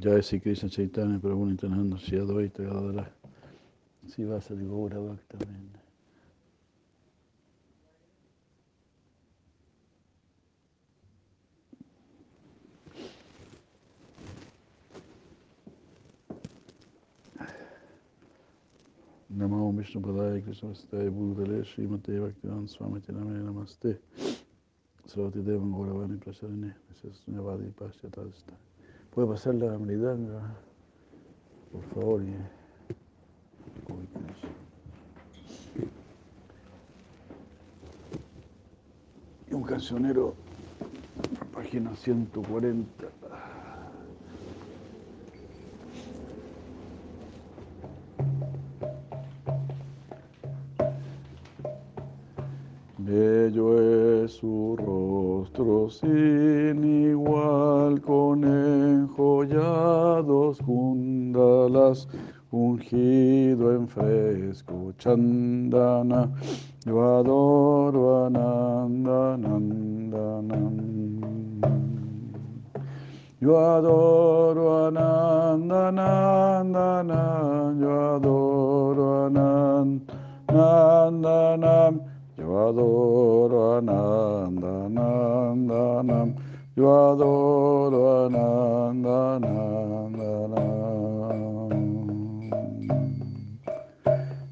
Jai Sri Krishna Chaitanya Prabhu Nityananda Shri Advaita Gadadara Sivasa Gaura Bhakta Namo Vishnu Padaya Krishna Vastai Bhutale Srimate Bhaktivan Swami Tiname Namaste. Sarvati Devan Gauravani Prasarane Sunyavadi Paschatasta ¿Puede pasar la mridanga? Por favor. Y un cancionero, página 140. Bello es su rostro sin igual, con enjollados kundalas, ungido en fresco chandana, yo adoro anandanandanam. Yo adoro anandanandanam, yo adoro anandanandanam. Yo adoro Ananda, Ananda, Anam. Yo adoro Ananda, Ananda,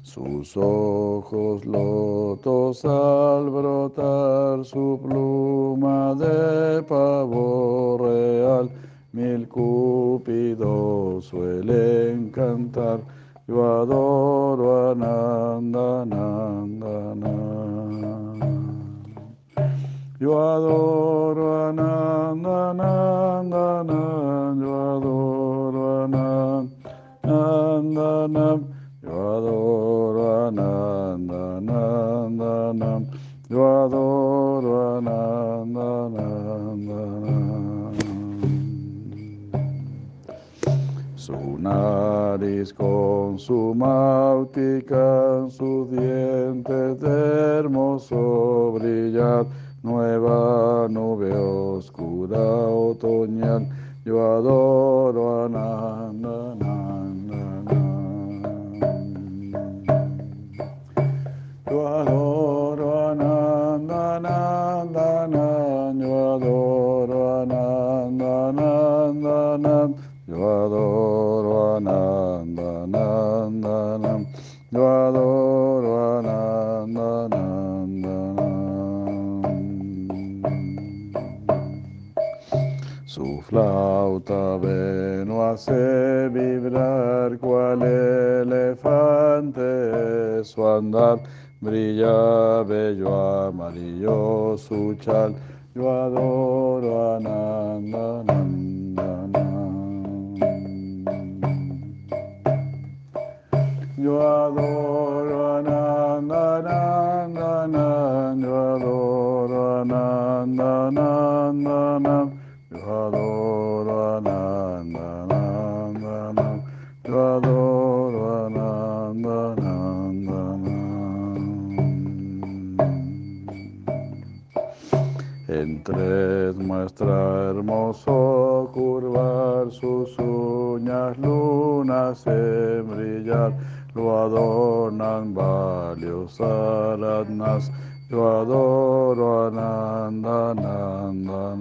Sus ojos lotos al brotar su pluma de pavo real, mil cúpidos suelen cantar. Yo adoro Ananda, Ananda, Su nariz con su máutica, sus dientes de hermoso brillar, nueva nube oscura otoñal, yo adoro Ananda, hace vibrar cual elefante su andar, brilla bello amarillo su chal, yo adoro Ananda, Ananda, Ananda. Yo adoro Ananda, Ananda, Ananda. Yo adoro Ananda, Ananda, Ananda. Yo Entre muestra hermoso curvar sus uñas, lunas en brillar, lo adornan varios aratnas. Yo adoro Ananda, Ananda.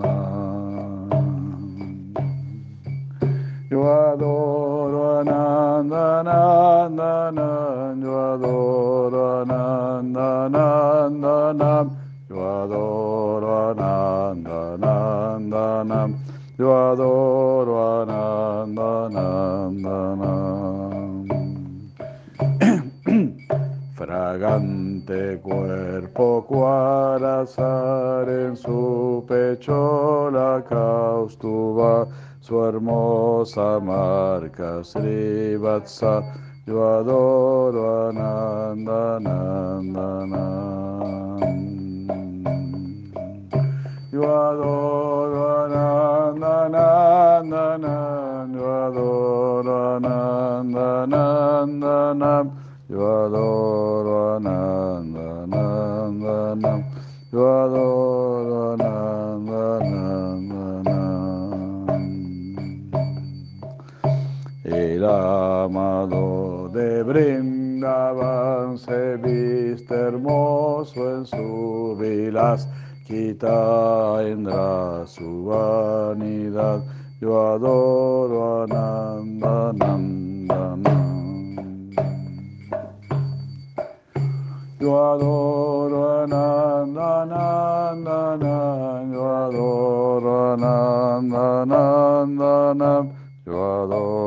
Yo adoro Ananda, Ananda. Yo adoro Ananda, Ananda, Ananda. Ananda, Ananda. Yo adoro Ananda, Ananda, Ananda. Fragante cuerpo cual azar en su pecho la caustuba, su hermosa marca Srivatsa. Yo adoro Ananda, Ananda. Yo adoro Ananda, Ananda. Yo adoro Ananda, Ananda. Yo adoro Ananda, Ananda. Yo adoro Ananda, Ananda. El amado de Brindavan se viste hermoso en su vilas, quita endra su vanidad. Yo adoro a Nanda Yo adoro a Nanda Yo adoro a Nanda. Yo adoro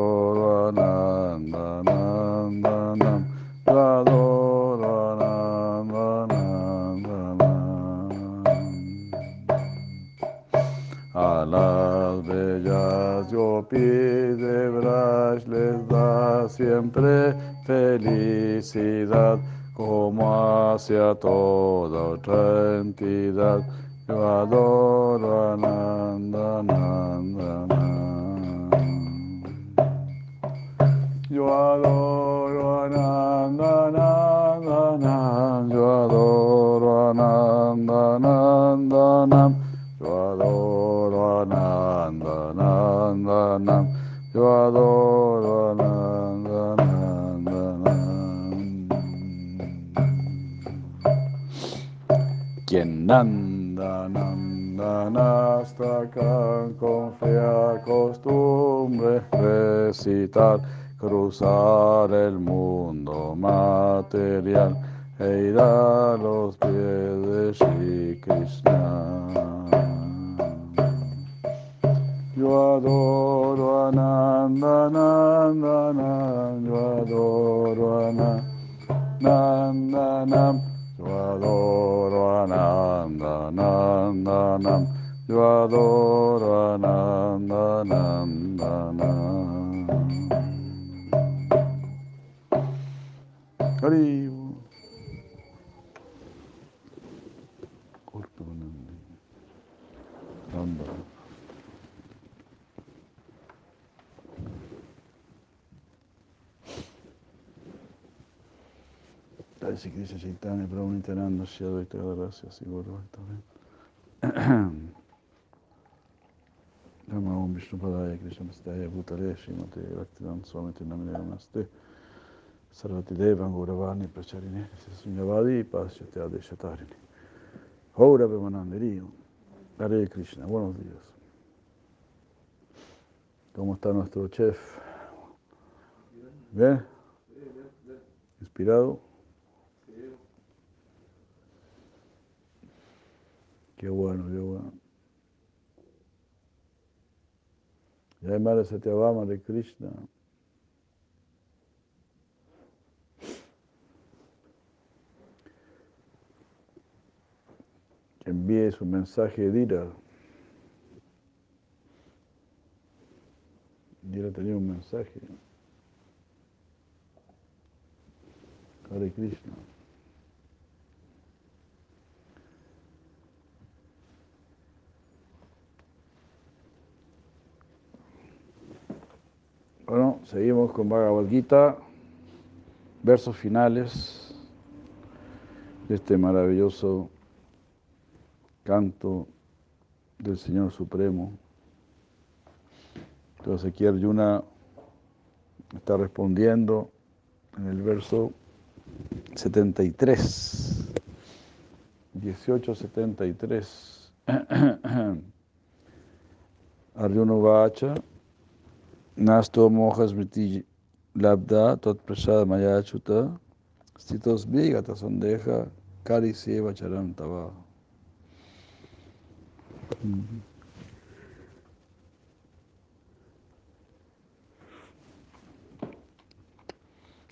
da siempre felicidad, como hacia toda otra entidad. Yo adoro Ananda, Nanda, Nanda. Yo adoro Ananda, Nanda, Nam. Yo adoro Ananda, Nanda, Nam. Yo adoro Ananda, Nanda. Yo adoro Quien Nanda, Nanda, hasta acá con fea costumbre recitar cruzar el mundo material e ir a los pies de Shri Krishna. Yo adoro a Nanda, Nanda, Nanda, yo adoro a Nanda, Nanda, yo Haribo. Corto con el Nanda. Jai Sri Krishna Chaitanya Prabhu Nityananda Shri Advaita Siguro Bhaktaven Nama Om Vishnu Padaya Krishna Pastaya Bhutale Srimate Bhaktivedanta Swami Tinamine Namaste Sarvati Devan Gauravani Pracharine Sunyavadi Pasyate Adeshatarini Hora Bemananderi Hare Krishna, buenos días. ¿Cómo está nuestro chef? ¿Bien? ¿Inspirado? Qué bueno, qué bueno. Jai Mara Satyabhama de Krishna. Que envíe su mensaje Dira. Dira tenía un mensaje. Hare Krishna. Bueno, seguimos con Bhagavad Gita, versos finales de este maravilloso canto del Señor Supremo. Entonces aquí Arjuna está respondiendo en el verso 73, 1873. Arjuna Vacha. Nasto mojas mriti labda tot prasad mayachuta stitos vigata sandeja kari seva charan tava.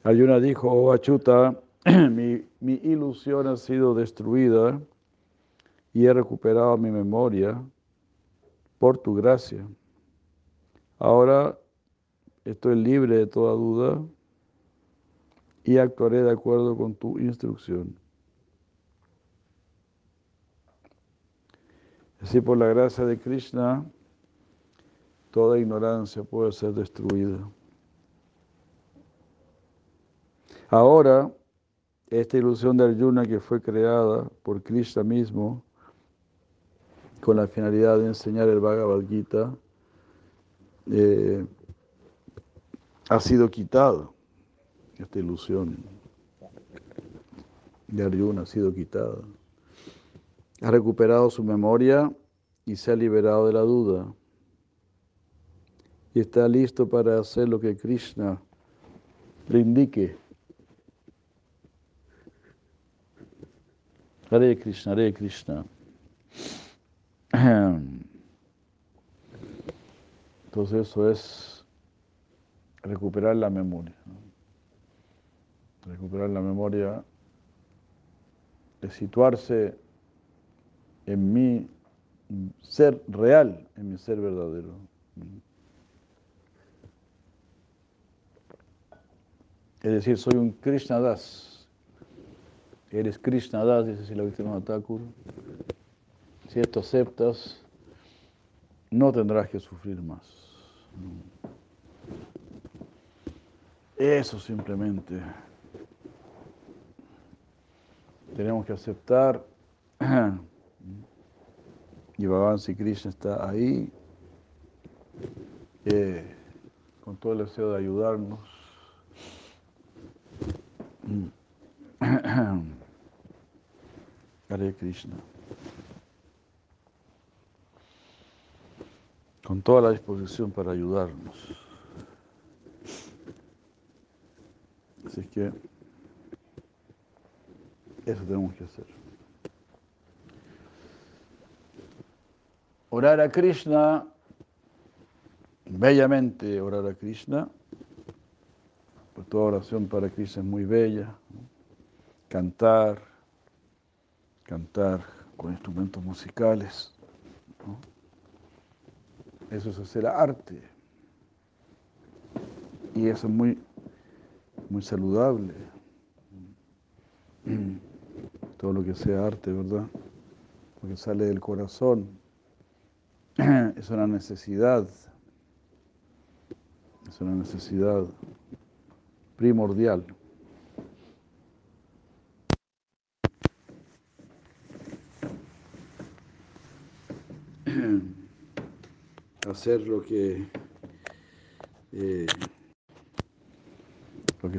Ayuna dijo, oh Achuta, mi, mi ilusión ha sido destruida y he recuperado mi memoria por tu gracia. Ahora estoy libre de toda duda y actuaré de acuerdo con tu instrucción. Así por la gracia de Krishna, toda ignorancia puede ser destruida. Ahora, esta ilusión de Arjuna que fue creada por Krishna mismo, con la finalidad de enseñar el Bhagavad Gita, eh, ha sido quitado, esta ilusión de Arjuna ha sido quitada. Ha recuperado su memoria y se ha liberado de la duda. Y está listo para hacer lo que Krishna le indique. Hare Krishna, Hare Krishna. Entonces eso es recuperar la memoria. Recuperar la memoria de situarse en mi ser real, en mi ser verdadero. Es decir, soy un Krishna Das. Eres Krishna Das, dice la víctima Thakur. Si esto aceptas, no tendrás que sufrir más. Eso simplemente. Tenemos que aceptar. Y Bhagavan si Krishna está ahí, eh, con todo el deseo de ayudarnos. Hare Krishna. Con toda la disposición para ayudarnos. Así que eso tenemos que hacer. Orar a Krishna, bellamente orar a Krishna, pues toda oración para Krishna es muy bella. Cantar, cantar con instrumentos musicales. Eso es hacer arte. Y eso es muy, muy saludable. Todo lo que sea arte, ¿verdad? Porque sale del corazón. Es una necesidad. Es una necesidad primordial. Hacer lo que eh, lo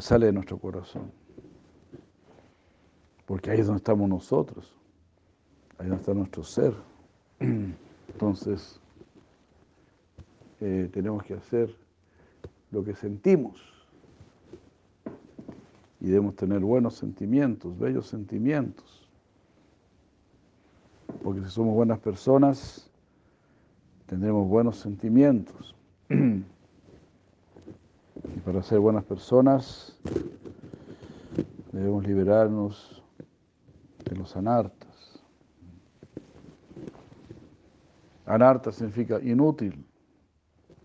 sale de nuestro corazón. Porque ahí es donde estamos nosotros. Ahí donde está nuestro ser. Entonces, eh, tenemos que hacer lo que sentimos. Y debemos tener buenos sentimientos, bellos sentimientos. Porque si somos buenas personas, tendremos buenos sentimientos. Para ser buenas personas, debemos liberarnos de los anartas. Anarta significa inútil.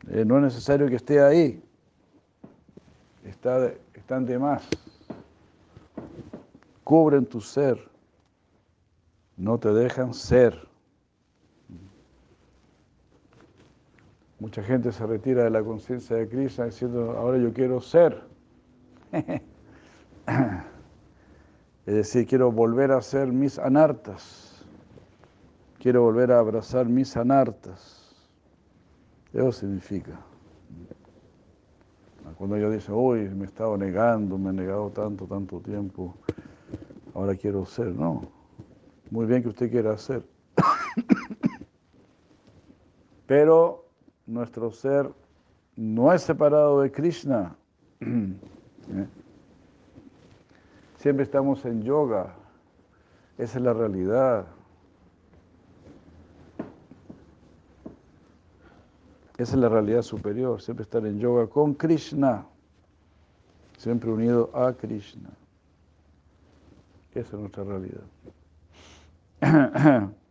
Eh, no es necesario que esté ahí. Está, están de más. Cubren tu ser. No te dejan ser. Mucha gente se retira de la conciencia de Krishna diciendo, ahora yo quiero ser. es decir, quiero volver a ser mis anartas quiero volver a abrazar mis anartas. Eso significa. Cuando ella dice, uy, me he estado negando, me he negado tanto, tanto tiempo, ahora quiero ser. No, muy bien que usted quiera ser. Pero nuestro ser no es separado de Krishna. ¿Eh? Siempre estamos en yoga. Esa es la realidad. Esa es la realidad superior, siempre estar en yoga con Krishna, siempre unido a Krishna. Esa es nuestra realidad.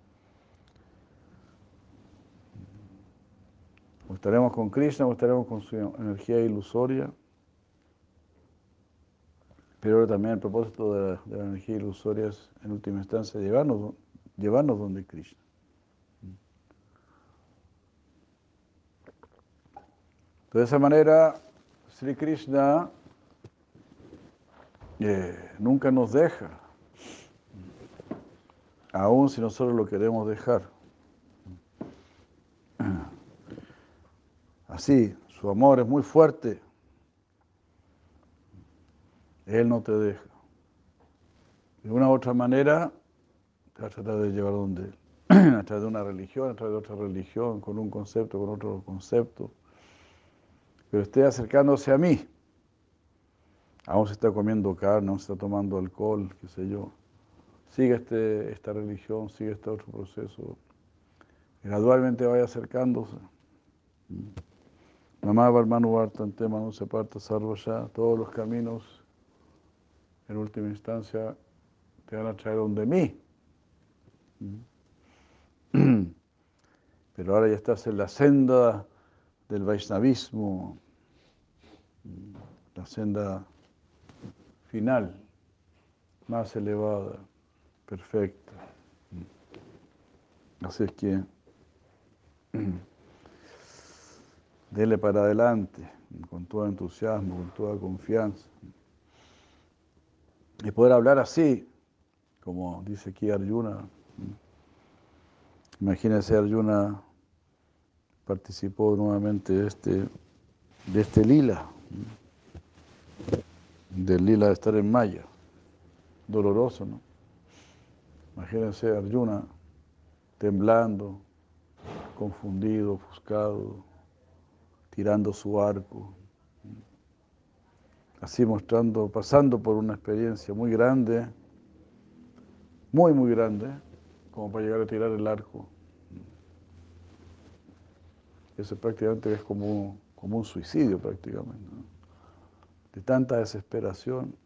estaremos con Krishna o estaremos con su energía ilusoria. Pero también el propósito de la, energía ilusoria es, en última instancia, llevarnos, llevarnos donde Krishna. de esa manera, Sri Krishna eh, nunca nos deja, aun si nosotros lo queremos dejar. Así, su amor es muy fuerte, Él no te deja. De una u otra manera, te va a tratar de llevar donde Él. A través de una religión, a través de otra religión, con un concepto, con otro concepto. Pero esté acercándose a mí. Aún se está comiendo carne, aún se está tomando alcohol, qué sé yo. Sigue este, esta religión, sigue este otro proceso. Gradualmente vaya acercándose. Mamá Barmanu Vartante Manu se parta ya, todos los caminos, en última instancia, te van a traer donde mí. Pero ahora ya estás en la senda del Vaishnavismo, la senda final, más elevada, perfecta. Así es que dele para adelante, con todo entusiasmo, con toda confianza. Y poder hablar así, como dice aquí Arjuna. Imagínese Arjuna participó nuevamente de este, de este lila, del lila de estar en Maya. Doloroso, ¿no? Imagínense Arjuna temblando, confundido, ofuscado, tirando su arco, así mostrando, pasando por una experiencia muy grande, muy, muy grande, como para llegar a tirar el arco. Eso prácticamente es como, como un suicidio prácticamente, de tanta desesperación,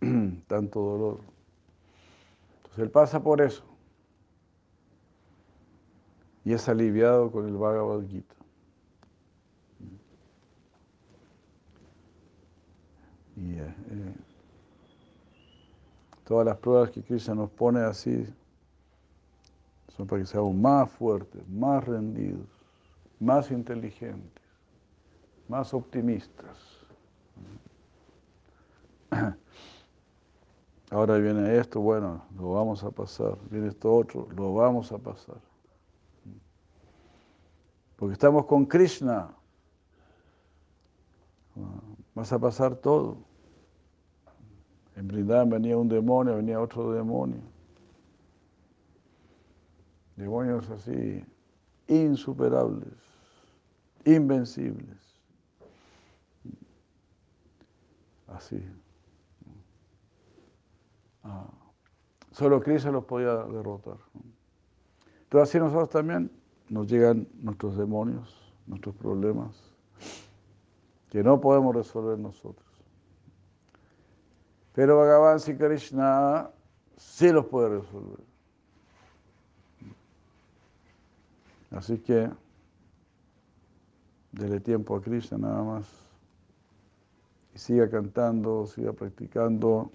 tanto dolor. Entonces él pasa por eso y es aliviado con el Bhagavad Gita. Y eh, eh, todas las pruebas que Krishna nos pone así son para que seamos más fuertes, más rendidos, más inteligentes, más optimistas. Ahora viene esto, bueno, lo vamos a pasar. Viene esto otro, lo vamos a pasar. Porque estamos con Krishna. Vas a pasar todo. En Brindavan venía un demonio, venía otro demonio. Demonios así, insuperables, invencibles. Así. Ah. Solo Krishna los podía derrotar. Entonces así nosotros también nos llegan nuestros demonios, nuestros problemas, que no podemos resolver nosotros. Pero Bhagavan Sri Krishna sí los puede resolver. Así que dele tiempo a Krishna nada más y siga cantando, siga practicando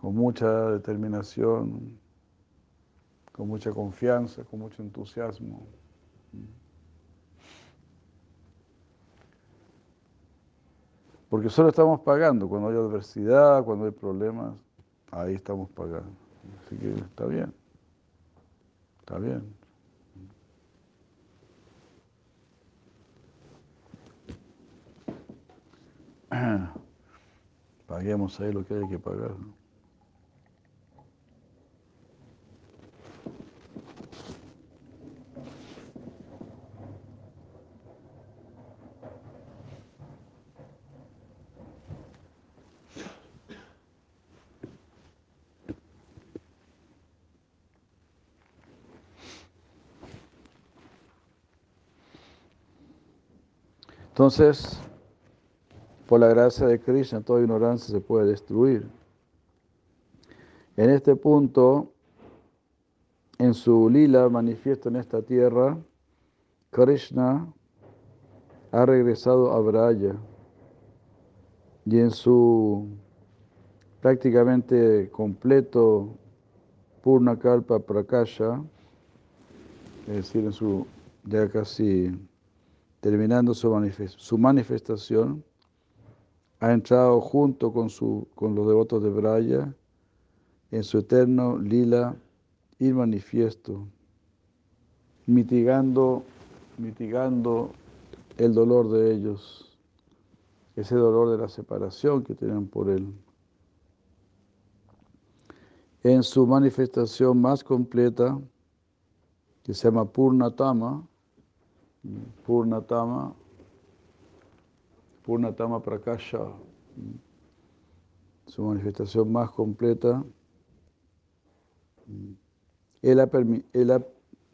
con mucha determinación, con mucha confianza, con mucho entusiasmo. Porque solo estamos pagando cuando hay adversidad, cuando hay problemas, ahí estamos pagando. Así que está bien, está bien. Paguemos ahí lo que hay que pagar. Entonces, por la gracia de Krishna, toda ignorancia se puede destruir. En este punto, en su lila manifiesto en esta tierra, Krishna ha regresado a Braya y en su prácticamente completo Purna Kalpa Prakasha, es decir, en su ya casi terminando su, manifestación, ha entrado junto con, su, con los devotos de Braya en su eterno lila y manifiesto, mitigando, mitigando el dolor de ellos, ese dolor de la separación que tienen por él. En su manifestación más completa, que se llama Purnatama, Purnatama, Purnatama Prakasha, su manifestación más completa, él ha, él ha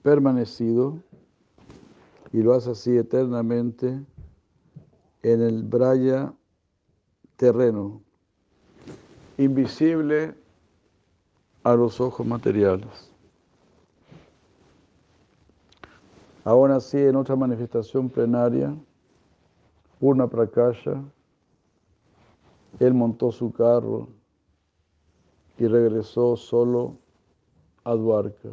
permanecido y lo hace así eternamente en el braya terreno, invisible a los ojos materiales. Aún así, en otra manifestación plenaria, Purna Prakasha, él montó su carro y regresó solo a Dwarka.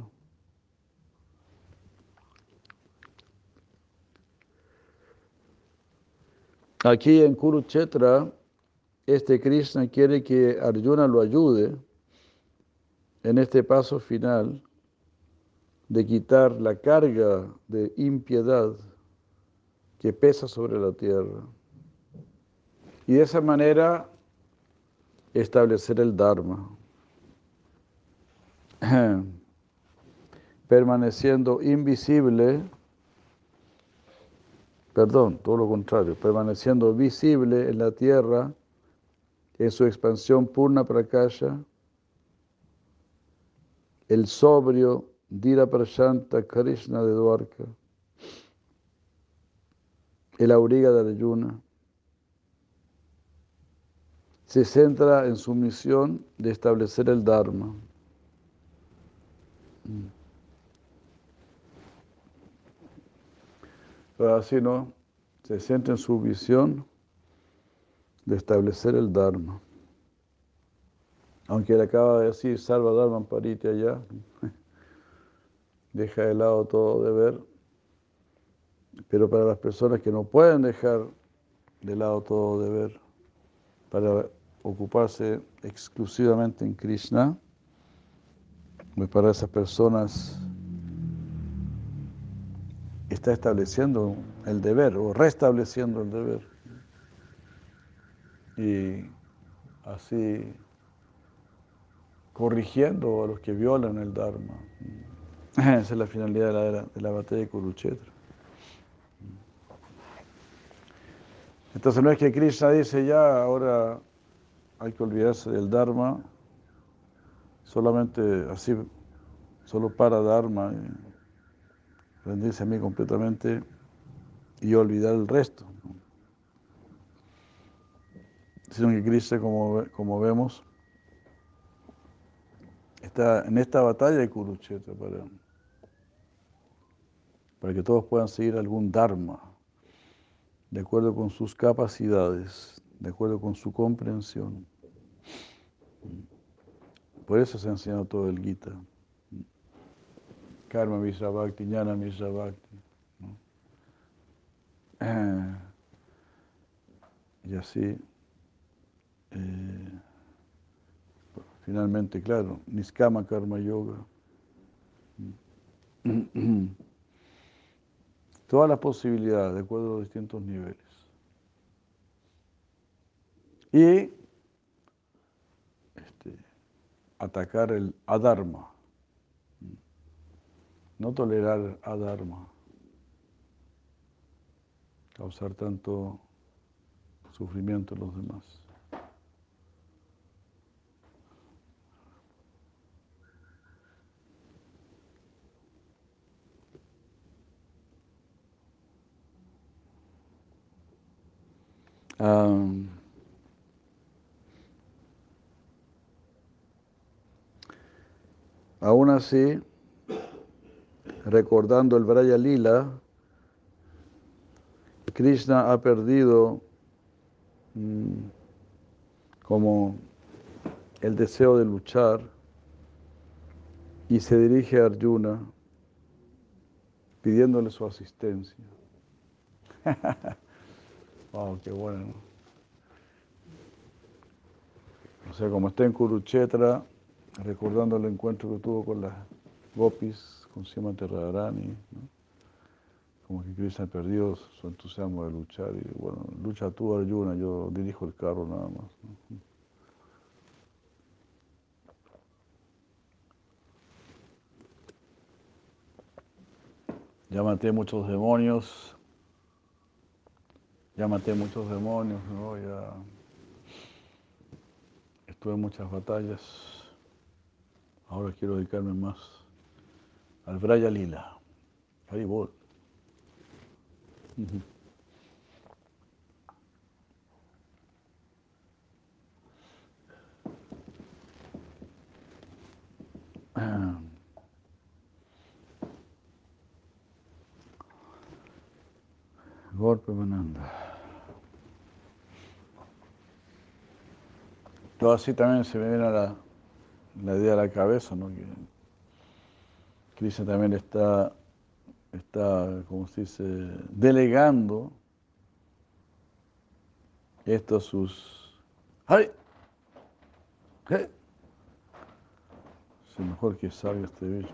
Aquí en Kurukshetra, este Krishna quiere que Arjuna lo ayude en este paso final de quitar la carga de impiedad que pesa sobre la tierra. Y de esa manera establecer el Dharma, permaneciendo invisible perdón, todo lo contrario, permaneciendo visible en la tierra en su expansión purna prakasha, el sobrio Dira Prashanta Krishna de Dwarka, el auriga de Arjuna, se centra en su misión de establecer el Dharma. Pero así no, se centra en su visión de establecer el Dharma. Aunque él acaba de decir Salva Dharma Parite allá, deja de lado todo deber, pero para las personas que no pueden dejar de lado todo deber, para ocuparse exclusivamente en Krishna, pues para esas personas está estableciendo el deber o restableciendo el deber. Y así corrigiendo a los que violan el Dharma. Esa es la finalidad de la, de la batalla de Kurukshetra. Entonces no es que Krishna dice ya, ahora hay que olvidarse del Dharma, solamente así, solo para Dharma rendirse a mí completamente y olvidar el resto. Sino que Cristo, como, como vemos, está en esta batalla de Kurukshetra para, para que todos puedan seguir algún Dharma, de acuerdo con sus capacidades, de acuerdo con su comprensión. Por eso se ha enseñado todo el Gita. Karma Mishra Bhakti, Jnana Mishra Bhakti. Eh, y así, eh, finalmente, claro, Niskama Karma Yoga. Todas las posibilidades de acuerdo a distintos niveles. Y este, atacar el adharma no tolerar a Dharma, causar tanto sufrimiento a los demás. Aún así, recordando el Braya Lila, Krishna ha perdido mm, como el deseo de luchar y se dirige a Arjuna pidiéndole su asistencia. wow, qué bueno. O sea, como está en Kurukshetra, recordando el encuentro que tuvo con las gopis, con Sima Radharani, como que Krishna perdió su entusiasmo de luchar y bueno, lucha tú Arjuna, yo dirijo el carro nada más. Ya maté muchos demonios, ya maté muchos demonios, ¿no? ya estuve en muchas batallas, ahora quiero dedicarme más al Braya Lila, Haribol. Mananda. Así también se me viene la, la idea a la cabeza, ¿no? Que Krishna también está está, como se dice, delegando esto a sus... ¡Ay! ¿Qué? Es mejor que salga este bicho.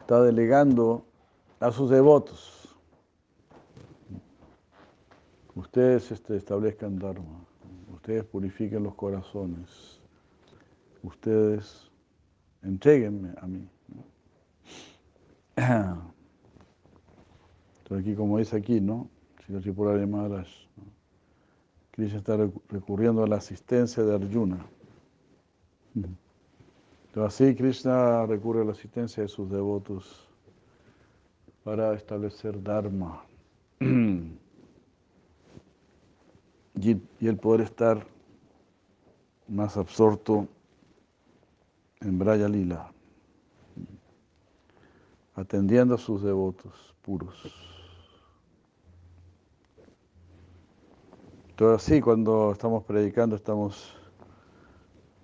Está delegando a sus devotos. Ustedes este, establezcan Dharma ustedes purifiquen los corazones, ustedes entreguenme a mí. Entonces aquí, como dice aquí, ¿no? Si Tripurari Maharaj. Krishna está recurriendo a la asistencia de Arjuna. Entonces así Krishna recurre a la asistencia de sus devotos para establecer Dharma. y, el poder estar más absorto en Braya Lila, atendiendo a sus devotos puros. Entonces así cuando estamos predicando estamos,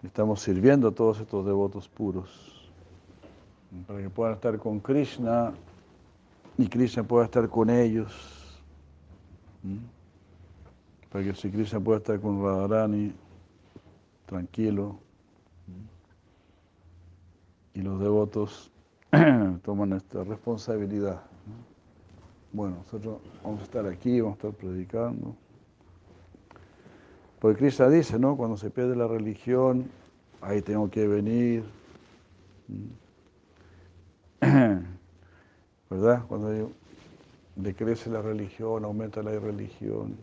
estamos sirviendo a todos estos devotos puros para que puedan estar con Krishna y Krishna pueda estar con ellos. ¿Mm? para que si Krishna pueda estar con Radharani tranquilo y los devotos toman esta responsabilidad. Bueno, nosotros vamos a estar aquí, vamos a estar predicando. Porque Krishna dice, ¿no? Cuando se pierde la religión, ahí tengo que venir. ¿Verdad? Cuando decrece la religión, aumenta la irreligión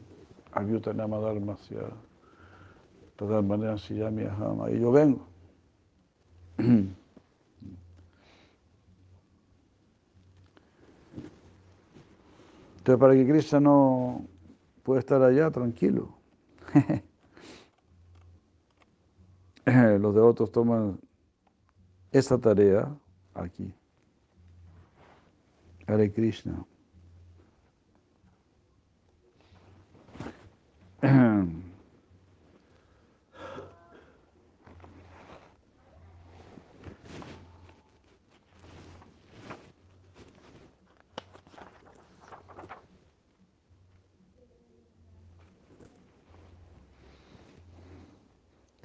Avyutanama Dharmasya, todas maneras Siyami Ahama, y yo vengo. Entonces, para que Krishna no pueda estar allá tranquilo, los devotos toman esa tarea aquí. Hare Krishna.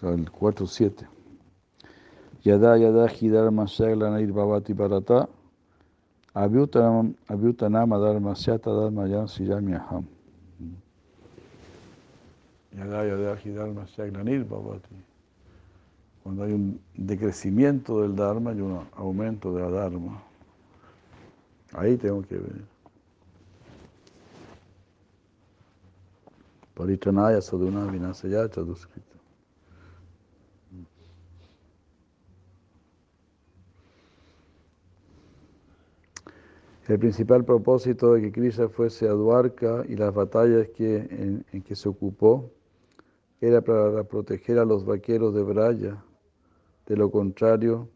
el 4-7. Yada yada hidharma shagla bhavati bharata avyutanama dharma syata dharma yan siyami aham. Cuando hay un decrecimiento del Dharma y un aumento de la Dharma. Ahí tengo que ver. Paritranaya sadhuna vinasaya chaduskrita. El principal propósito de que Krishna fuese a Dwarka y las batallas que, en, en que se ocupó era para proteger a los vaqueros de Braya. De lo contrario,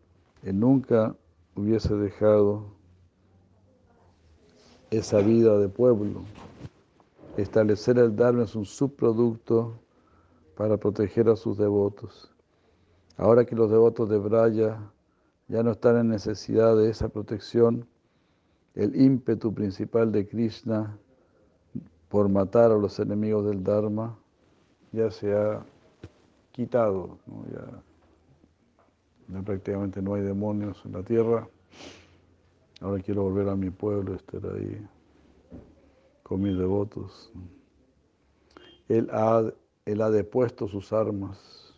él nunca hubiese dejado esa vida de pueblo. Establecer el Dharma es un subproducto para proteger a sus devotos. Ahora que los devotos de Braya ya no están en necesidad de esa protección, el ímpetu principal de Krishna por matar a los enemigos del Dharma ya se ha quitado, ya, prácticamente no hay demonios en la tierra. Ahora quiero volver a mi pueblo, estar ahí con mis devotos. Él ha, él ha depuesto sus armas.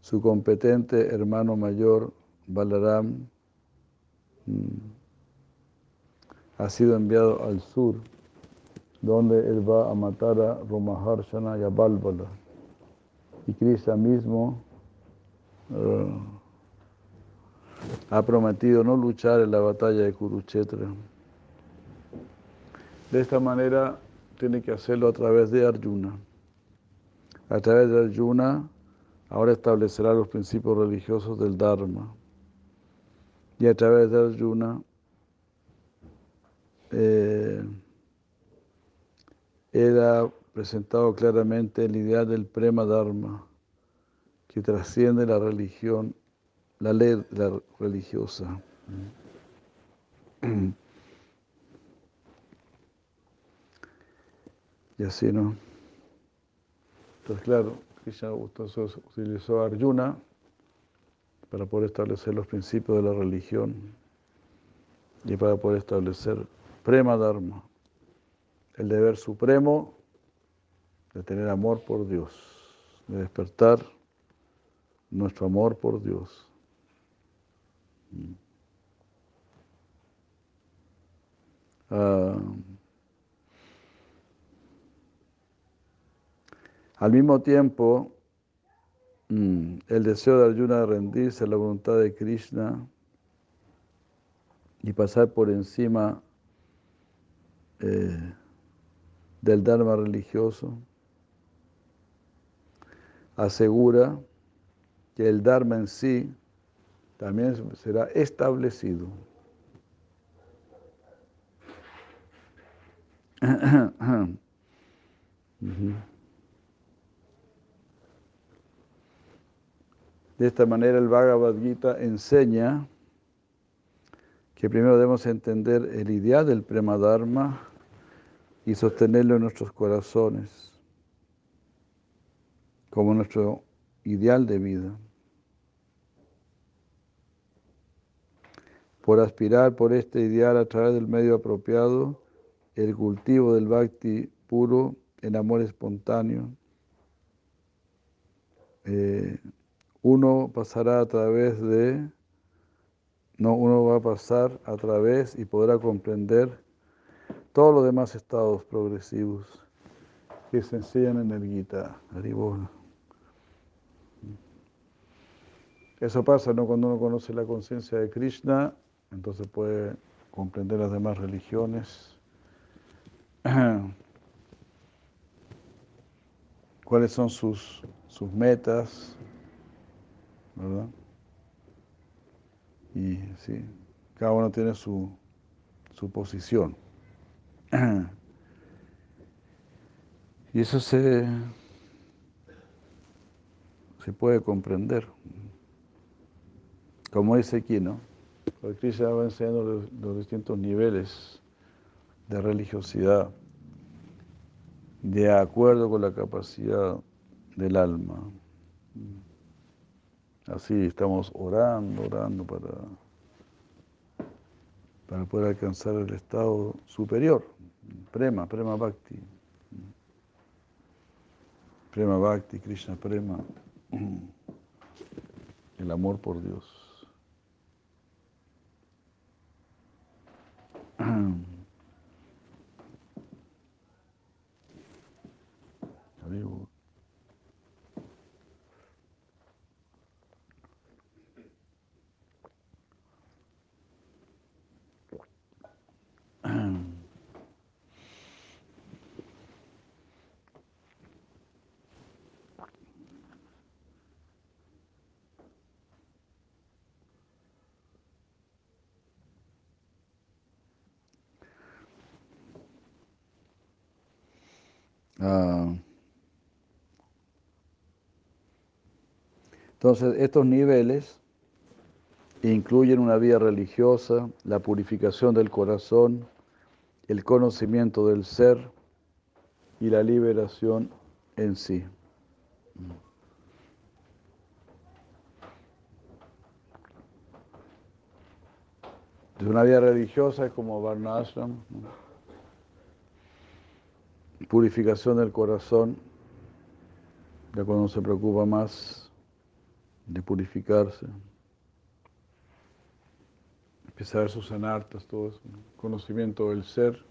Su competente hermano mayor, Balaram, mm, ha sido enviado al sur, donde él va a matar a Romaharshana y a Balbala. Y Krishna mismo uh, ha prometido no luchar en la batalla de Kurukshetra. De esta manera tiene que hacerlo a través de Arjuna. A través de Arjuna ahora establecerá los principios religiosos del Dharma. Y a través de Arjuna eh, él ha presentado claramente el ideal del Prema Dharma, que trasciende la religión, la ley la religiosa. Y así, ¿no? Entonces, claro, Krishna utilizó Arjuna para poder establecer los principios de la religión y para poder establecer Prema Dharma, el deber supremo de tener amor por Dios, de despertar nuestro amor por Dios. Uh, Al mismo tiempo, mm, el deseo de Arjuna de rendirse a la voluntad de Krishna y pasar por encima eh, del Dharma religioso asegura que el Dharma en sí también será establecido. De esta manera el Bhagavad Gita enseña que primero debemos entender el ideal del Prema Dharma y sostenerlo en nuestros corazones como nuestro ideal de vida. Por aspirar por este ideal a través del medio apropiado, el cultivo del bhakti puro en amor espontáneo, eh, uno pasará a través de, no, uno va a pasar a través y podrá comprender todos los demás estados progresivos que se enseñan en el Gita. Eso pasa ¿no? cuando uno conoce la conciencia de Krishna, entonces puede comprender las demás religiones. ¿Cuáles son sus, sus metas? ¿verdad? Y sí, cada uno tiene su, su posición. Y eso se, se puede comprender. Como dice aquí, ¿no? Krishna va enseñando los, los distintos niveles de religiosidad de acuerdo con la capacidad del alma. Así estamos orando, orando para, para poder alcanzar el estado superior, prema, prema bhakti. Prema bhakti, Krishna prema, el amor por Dios. Ah. Entonces, estos niveles incluyen una vida religiosa, la purificación del corazón, el conocimiento del ser y la liberación en sí. de una vida religiosa es como Varnashram, purificación del corazón, ya cuando uno se preocupa más de purificarse empieza a ver sus anartas, todo eso, conocimiento del ser,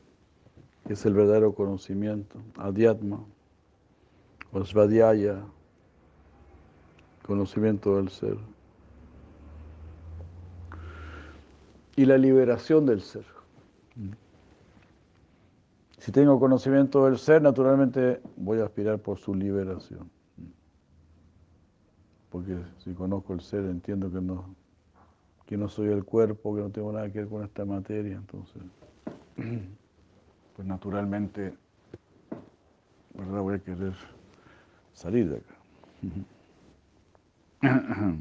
que es el verdadero conocimiento, adhyatma, o svadhyaya, conocimiento del ser. Y la liberación del ser. Si tengo conocimiento del ser, naturalmente voy a aspirar por su liberación. Porque si conozco el ser, entiendo que no, que no soy el cuerpo, que no tengo nada que ver con esta materia, entonces, pues naturalmente, ¿verdad? Voy a querer salir de acá.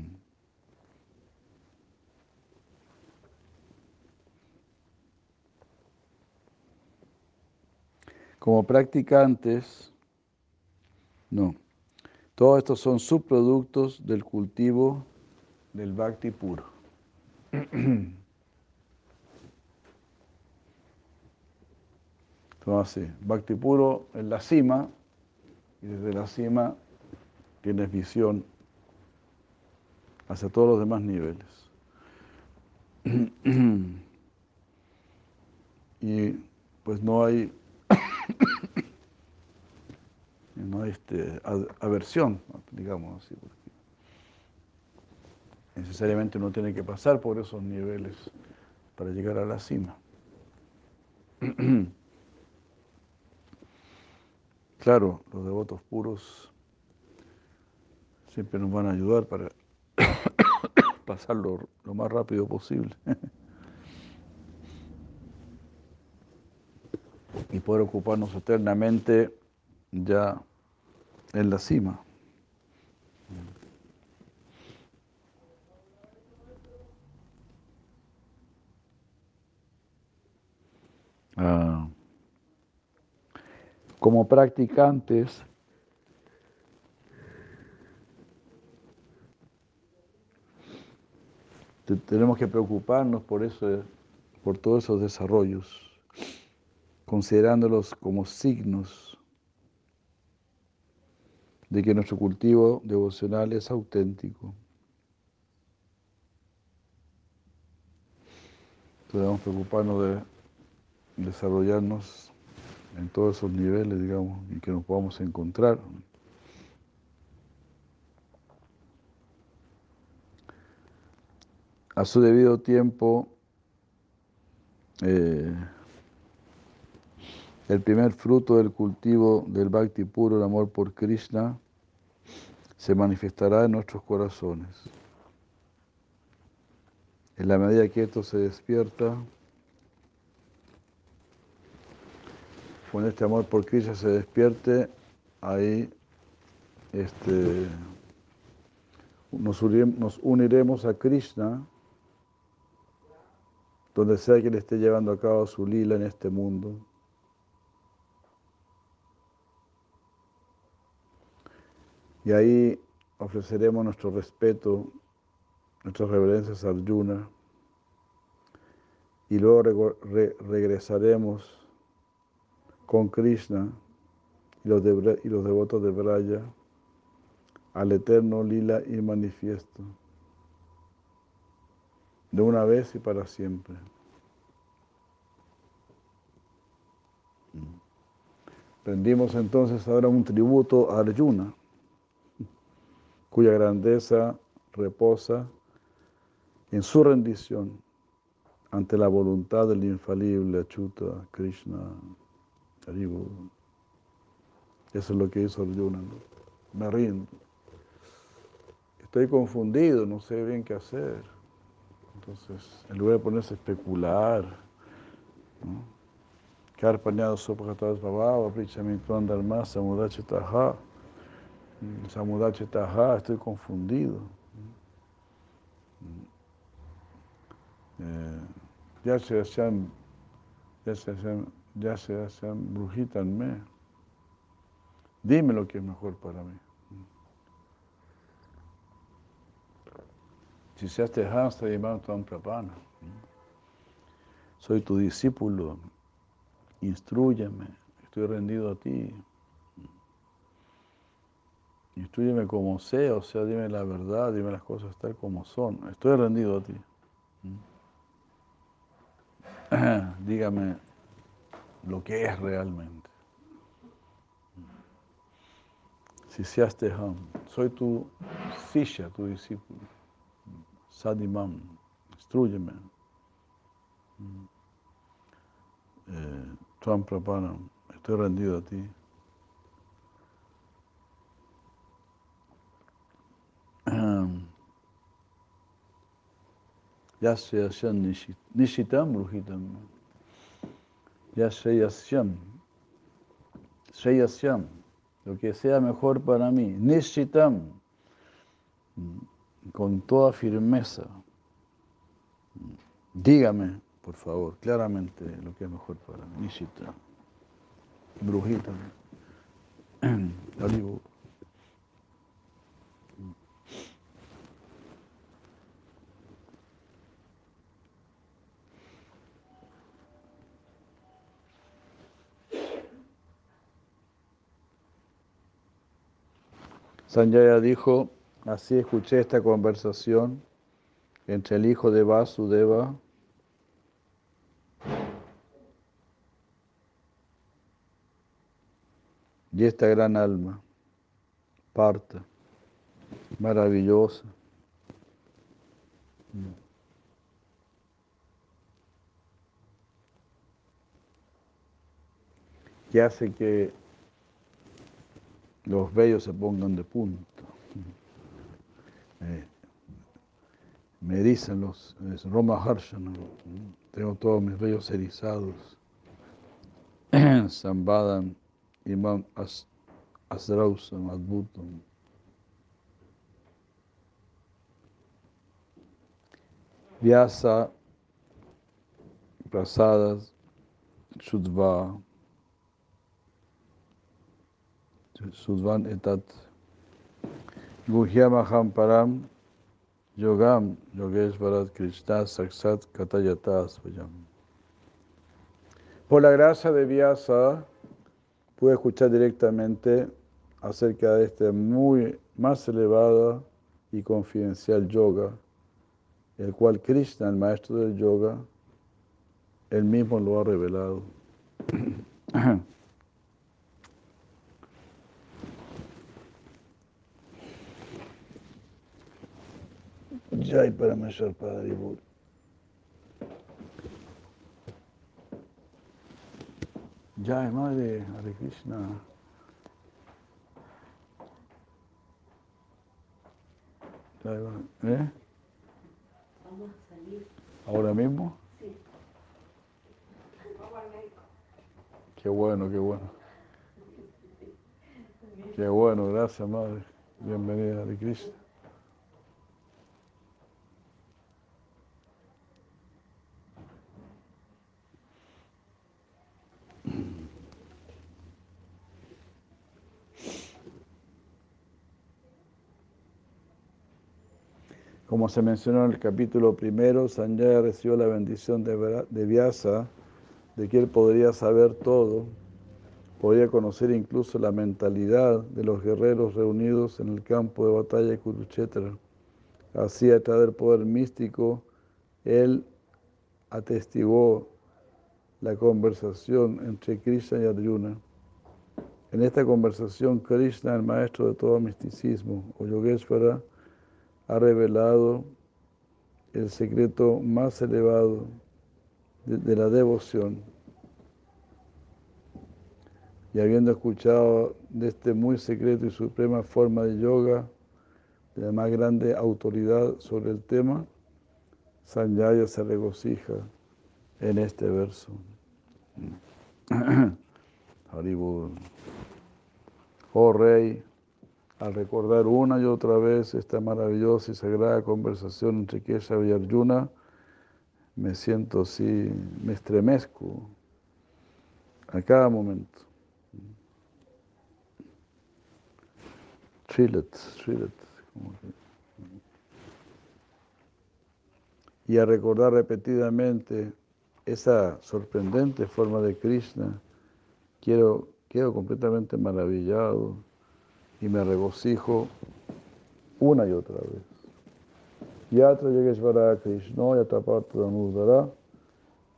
Como practicantes, no. Todos estos son subproductos del cultivo del bhakti puro. Entonces, bhakti puro en la cima, y desde la cima tienes visión hacia todos los demás niveles. y pues no hay, no hay este, aversión, digamos así, necesariamente uno tiene que pasar por esos niveles para llegar a la cima. Claro, los devotos puros siempre nos van a ayudar para pasarlo lo más rápido posible. y poder ocuparnos eternamente ya en la cima. Ah. como practicantes, tenemos que preocuparnos por eso, por todos esos desarrollos, considerándolos como signos de que nuestro cultivo devocional es auténtico. Debemos preocuparnos de desarrollarnos en todos esos niveles, digamos, y que nos podamos encontrar. A su debido tiempo, eh, el primer fruto del cultivo del bhakti puro, el amor por Krishna, se manifestará en nuestros corazones. En la medida que esto se despierta, cuando este amor por Krishna se despierte, ahí este, nos, uniremos a Krishna donde sea que Él esté llevando a cabo su lila en este mundo. Y ahí ofreceremos nuestro respeto, nuestras reverencias a Arjuna, y luego regresaremos con Krishna y los, y los devotos de Braya al eterno lila y manifiesto de una vez y para siempre. Rendimos entonces ahora un tributo a Arjuna, cuya grandeza reposa en su rendición ante la voluntad del infalible Achuta Krishna Haribu. Eso es lo que hizo Arjuna. Me rindo. Estoy confundido, no sé bien qué hacer. Entonces, en lugar de ponerse a especular, ¿no? Karpañado sopakatas bababa, prichamituan dharma, samudachitaha, samudachitaha, estoy confundido. Eh, ya se hacían, ya se hacían, ya se hacían brujitanme. Dime lo que es mejor para mí. Si se hace hasta y tan prapana. soy tu discípulo, instruyeme, estoy rendido a ti. Instruyeme como sea, o sea, dime la verdad, dime las cosas tal como son. Estoy rendido a ti. Dígame lo que es realmente. Si seas Teham, soy tu sisha, tu discípulo. Sadimam, instruyeme. Eh, Tuam Prapanam, estoy rendido a ti. Yasyasyam Nishitam Bruhitam. Yasyasyam. Shayasyam. Lo que sea mejor para mí. Nishitam. Con toda firmeza. Dígame, por favor, claramente lo que es mejor para mí. Nishitam. Bruhitam. Haribo. Sanjaya dijo, así escuché esta conversación entre el hijo de Vasudeva y esta gran alma, parta, maravillosa. que hace que los vellos se pongan de punto. Eh, me dicen los Roma Harshana, tengo todos mis vellos erizados. Sambadan Imam As, Asrausam Adbutam. Vyasa Prasadas Shudva Sudvan etat Guhyamaham param yogam yogeshvarat krishna saksat katayata svayam. Por la gracia de Vyasa pude escuchar directamente acerca de este muy más elevado y confidencial yoga, el cual Krishna, el maestro del yoga, él mismo lo ha revelado. Jai Parameshwar Padre. Jai Madre Hare Krishna. ¿Eh? Vamos a salir. ¿Ahora mismo? Sí. Vamos al médico. Qué bueno, qué bueno. Qué bueno, gracias Madre. Bienvenida Hare Krishna. Como se mencionó en el capítulo primero, Sanjaya recibió la bendición de, Vyasa, de que él podría saber todo, podía conocer incluso la mentalidad de los guerreros reunidos en el campo de batalla de Kurukshetra. Así, a través del poder místico, él atestiguó la conversación entre Krishna y Arjuna. En esta conversación, Krishna, el maestro de todo misticismo, o Yogeshvara, ha revelado el secreto más elevado de, la devoción. Y habiendo escuchado de este muy secreto y suprema forma de yoga, de la más grande autoridad sobre el tema, Sanjaya se regocija en este verso. Oh Rey, al recordar una y otra vez esta maravillosa y sagrada conversación entre Kesha y Arjuna, me siento así, me estremezco a cada momento. Trillet, trillet, Y a recordar repetidamente esa sorprendente forma de Krishna, quiero, quedo completamente maravillado y me regocijo una y otra vez. Yatra Yageshvara Krishna Yatapatra Nudara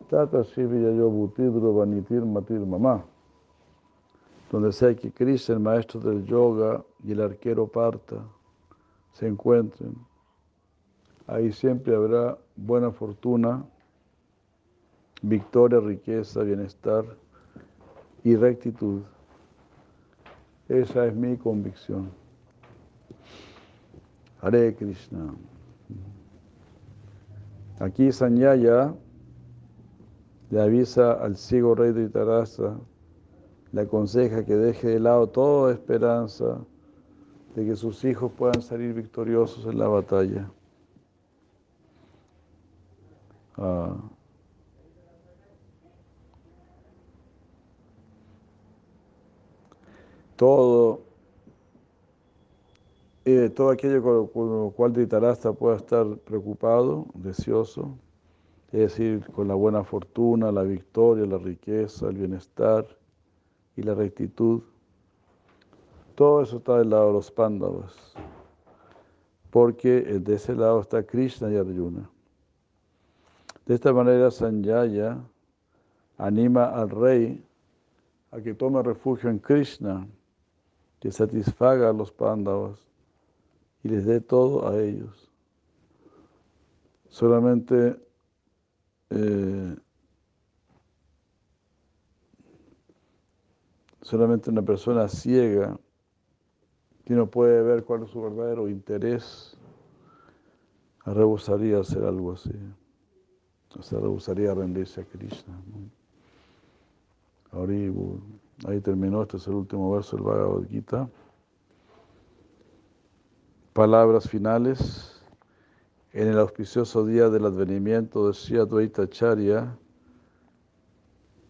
Tata Shiviyayo Bhutidru Vanitir Matir Mamá. Donde sea que Krishna, el maestro del yoga, y el arquero Parta se encuentren, ahí siempre habrá buena fortuna, victoria, riqueza, bienestar y rectitud. Esa es mi convicción. Hare Krishna. Aquí Sanyaya le avisa al ciego rey de Itarasa, le aconseja que deje de lado toda esperanza de que sus hijos puedan salir victoriosos en la batalla. Ah. Todo, eh, todo aquello con, lo cual Dhritarashtra pueda estar preocupado, deseoso, es decir, con la buena fortuna, la victoria, la riqueza, el bienestar y la rectitud. Todo eso está del lado de los pándavas, porque de ese lado está Krishna y Arjuna. De esta manera Sanjaya anima al rey a que tome refugio en Krishna, que satisfaga a los pándavas y les dé todo a ellos. Solamente eh, solamente una persona ciega que no puede ver cuál es su verdadero interés, rehusaría hacer algo así. O sea, rehusaría rendirse a Krishna. Ahí terminó, este es el último verso del Bhagavad Gita. Palabras finales. En el auspicioso día del advenimiento de Sri Advaita Acharya,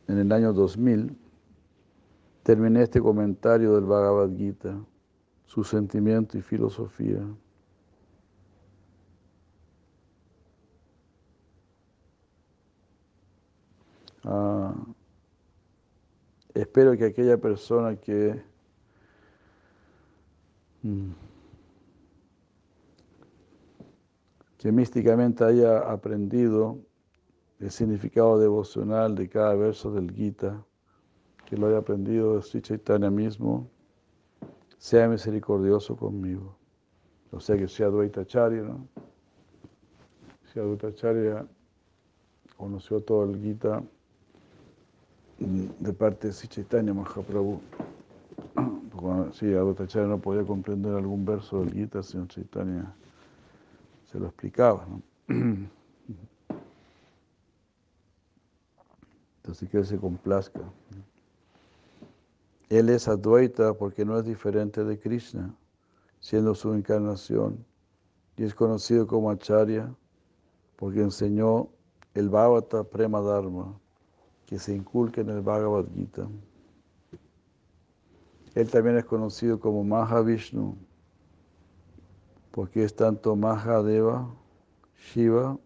en el año 2000, terminé este comentario del Bhagavad Gita, su sentimiento y filosofía. Ah, espero que aquella persona que mm, que místicamente haya aprendido el significado devocional de cada verso del Gita, que lo haya aprendido de Sri Chaitanya mismo, sea misericordioso conmigo. O sea que sea Advaita Acharya, ¿no? Si Advaita Acharya conoció todo el Gita de parte de Sri Chaitanya Mahaprabhu. Si Advaita Acharya no podía comprender algún verso del Gita, señor Chaitanya se lo explicaba. Entonces que él se complazca. Él es Advaita porque no es diferente de Krishna, siendo su encarnación, y es conocido como Acharya porque enseñó el Bhavata Prema Dharma, que se inculca en el Bhagavad Gita. Él también es conocido como Mahavishnu, porque es tanto Mahadeva, Shiva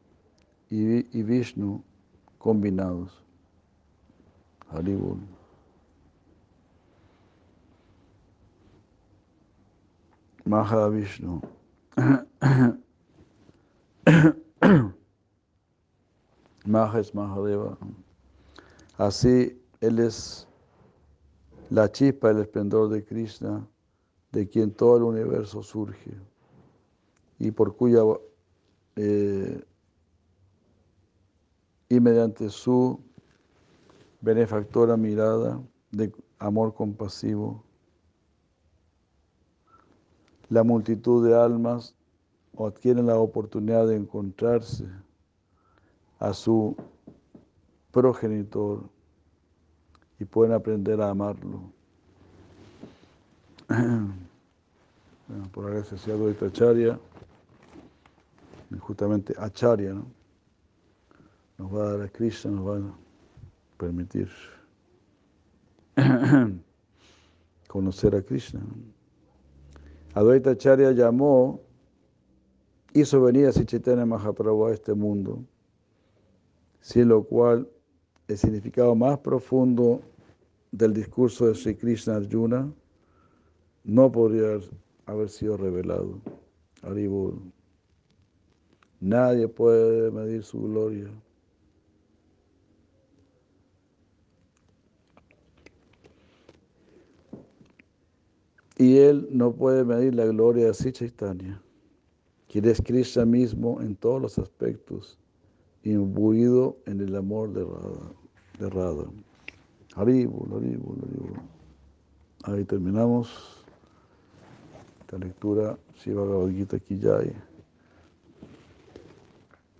y, Vishnu combinados. Haribol. Mahavishnu. Maha es Mahadeva. Así, Él es la chispa, el esplendor de Krishna, de quien todo el universo surge y por cuya eh, y mediante su benefactora mirada de amor compasivo, la multitud de almas adquieren la oportunidad de encontrarse a su progenitor y pueden aprender a amarlo. por la gracia de Acharya justamente Acharya, ¿no? nos va a dar a Krishna, nos va a permitir conocer a Krishna. Advaita Acharya llamó, hizo venir a Chaitanya Mahaprabhu a este mundo, sin lo cual el significado más profundo del discurso de Sri Krishna Arjuna no podría haber sido revelado. Haribol. Nadie puede medir su gloria. Y él no puede medir la gloria de Sri Chaitanya, quien es Krishna mismo en todos los aspectos, imbuido en el amor de Radha. De Radha. Haribol, Haribol, Haribol. Ahí terminamos esta lectura Shiva Gita Kijai.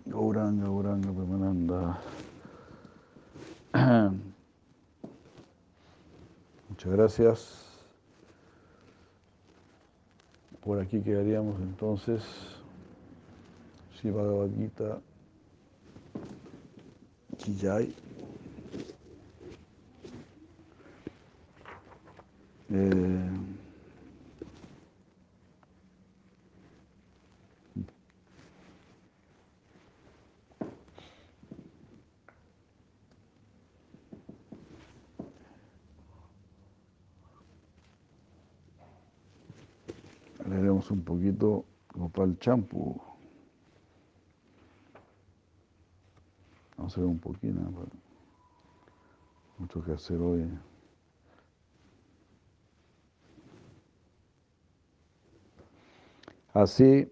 Gauranga, Gauranga, Premananda. Muchas gracias. Por aquí quedaríamos entonces Shiva Bhagavad Gita Kijai. Eh, leeremos un poquito Gopal Champu. Vamos a ver un poquito, mucho que hacer hoy. Así,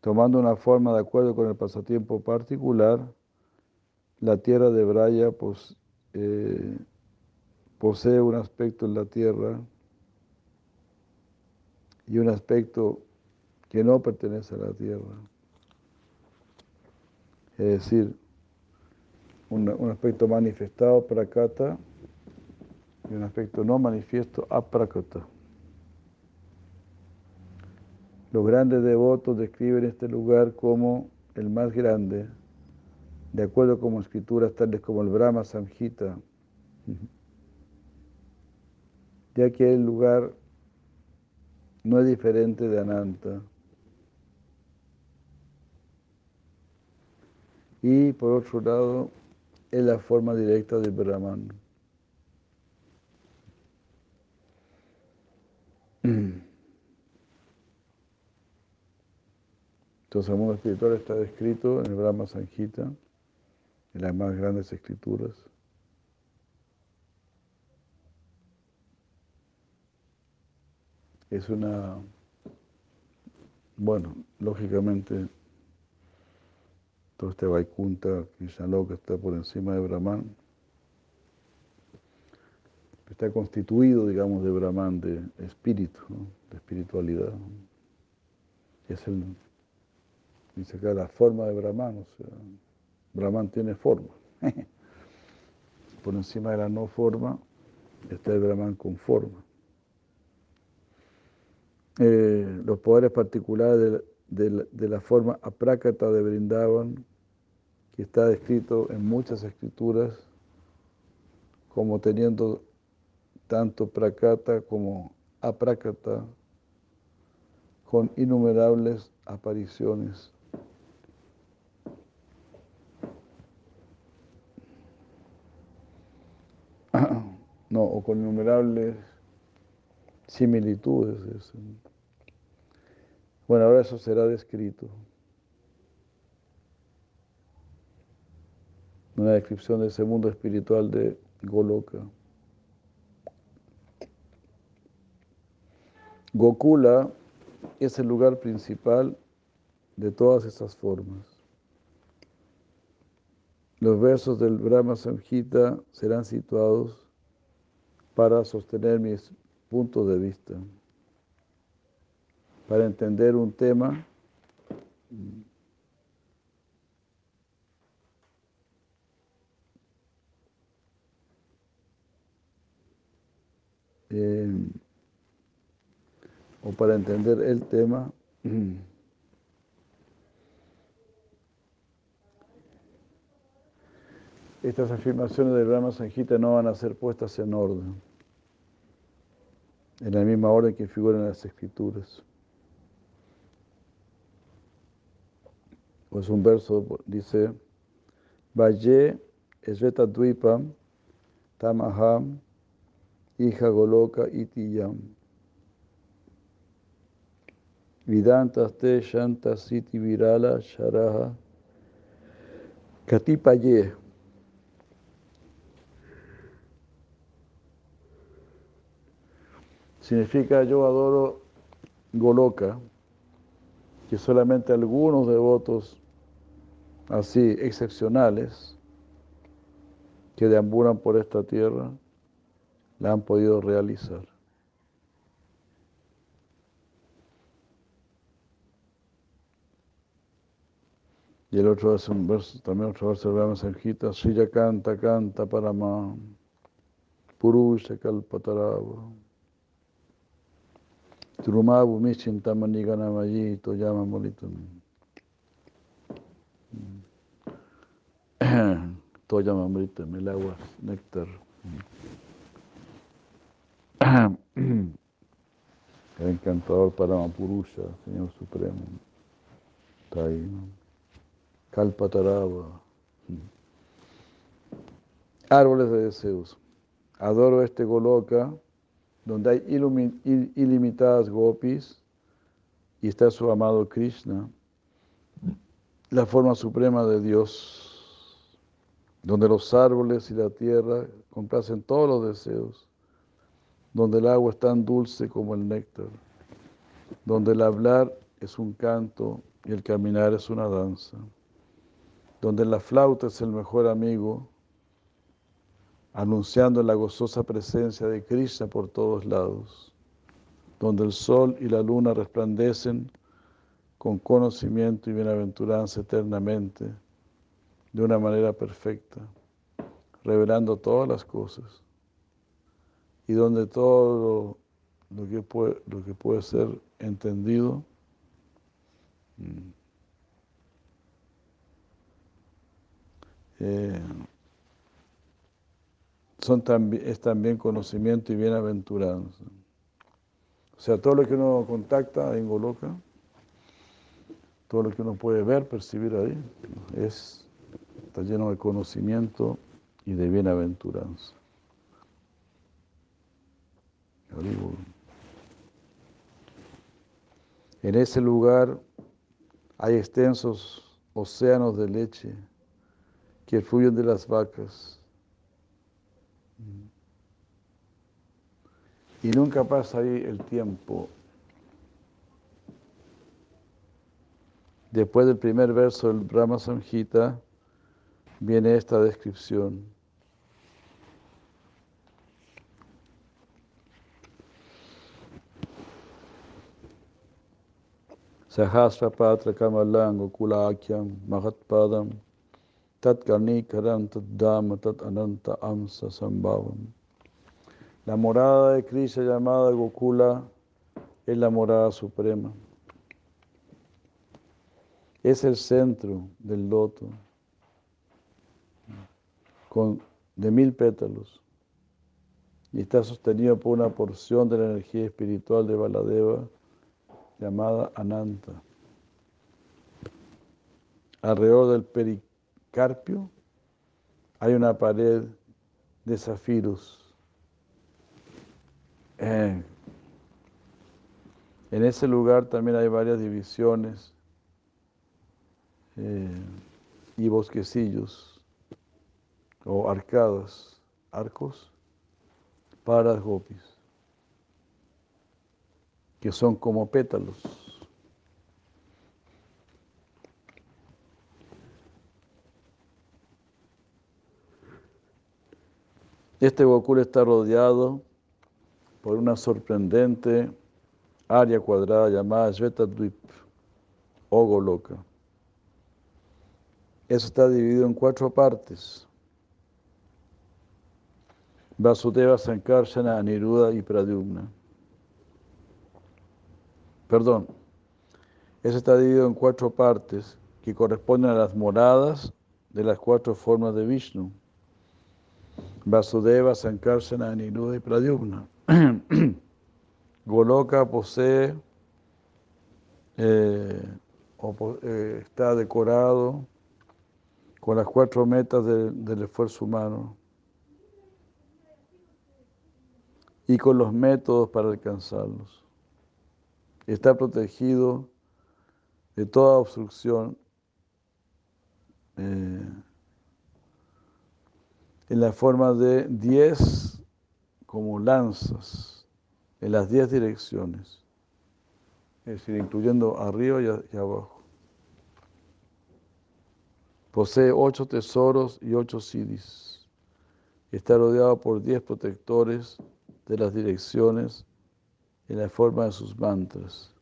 tomando una forma de acuerdo con el pasatiempo particular, la tierra de Braya eh, posee un aspecto en la tierra y un aspecto que no pertenece a la tierra. Es decir, un, un aspecto manifestado prakata y un aspecto no manifiesto aprakata. Los grandes devotos describen este lugar como el más grande, de acuerdo con escrituras tales como el Brahma Samhita, ya que el lugar no es diferente de Ananta. Y por otro lado, es la forma directa del Brahman. Entonces el mundo espiritual está descrito en el Brahma Sanjita, en las más grandes escrituras. Es una, bueno, lógicamente, todo este Vaikunta, Krishnaloka está por encima de Brahman. Está constituido, digamos, de Brahman, de espíritu, de espiritualidad. Es el Dice acá la forma de Brahman, o sea, Brahman tiene forma. Por encima de la no forma está el Brahman con forma. Eh, los poderes particulares de, la forma aprácata de Brindavan, que está descrito en muchas escrituras como teniendo tanto prakata como aprakata, con innumerables apariciones. No, o con innumerables similitudes. Bueno, ahora eso será descrito. Una descripción de ese mundo espiritual de Goloka. Gokula es el lugar principal de todas estas formas. Los versos del Brahma Samhita serán situados para sostener mis puntos de vista, para entender un tema. Eh, o para entender el tema estas afirmaciones del Brahma Sanjita no van a ser puestas en orden, en la misma orden que figuran las escrituras. Pues un verso dice, Valle Sveta Dvipam, Tamaham, Hija Goloka Itiyam. Vidantaste Shanta Siti Virala Sharaha Katipaye. Significa yo adoro Goloka, que solamente algunos devotos así excepcionales que deambulan por esta tierra la han podido realizar. Y el otro verso, también otro verso de Rama Sanjita, Shriya canta, canta Parama, Purusha Kalpatarava, Trumabu Michintamani Ganamayi, Toyama Molitum. Toyama Molitum, el agua, néctar. El encantador Paramapurusha, Señor Supremo. Está ahí, ¿no? Kalpatarava. Árboles de deseos. Adoro este Goloka, donde hay ilimitadas gopis y está su amado Krishna, la forma suprema de Dios, donde los árboles y la tierra complacen todos los deseos, donde el agua es tan dulce como el néctar, donde el hablar es un canto y el caminar es una danza donde la flauta es el mejor amigo, anunciando la gozosa presencia de Krishna por todos lados, donde el sol y la luna resplandecen con conocimiento y bienaventuranza eternamente, de una manera perfecta, revelando todas las cosas, y donde todo lo, que, puede, ser entendido, mm, Eh, son también, es también conocimiento y bienaventuranza. O sea, todo lo que uno contacta en Goloka, todo lo que uno puede ver, percibir ahí, es, está lleno de conocimiento y de bienaventuranza. En ese lugar hay extensos océanos de leche que fluyen de las vacas. Y nunca pasa ahí el tiempo. Después del primer verso del Brahma Samhita viene esta descripción. Sahasra Patra Kamalang Kulakyam Mahatpadam Tat Karnikaram Tat Ananta Amsa Sambhavam. La morada de Krishna llamada Gokula es la morada suprema. Es el centro del loto con, de mil pétalos y está sostenido por una porción de la energía espiritual de Baladeva llamada Ananta. Alrededor del pericarpio Carpio hay una pared de zafiros. Eh, en ese lugar también hay varias divisiones eh, y bosquecillos o arcadas, arcos para gopis, que son como pétalos. Este Gokul está rodeado por una sorprendente área cuadrada llamada Shvetadvip o Goloka. Eso está dividido en cuatro partes. Vasudeva, Sankarsana, Aniruddha y Pradyumna. Perdón, eso está dividido en cuatro partes que corresponden a las moradas de las cuatro formas de Vishnu. Vasudeva, Sankarsana, Aniruddha y Pradyumna. Goloka posee, eh, o, eh, está decorado con las cuatro metas de- del esfuerzo humano y con los métodos para alcanzarlos. Está protegido de toda obstrucción eh, en la forma de diez como lanzas en las diez direcciones, es decir, incluyendo arriba y, abajo. Posee ocho tesoros y ocho siddhis. Está rodeado por diez protectores de las direcciones en la forma de sus mantras.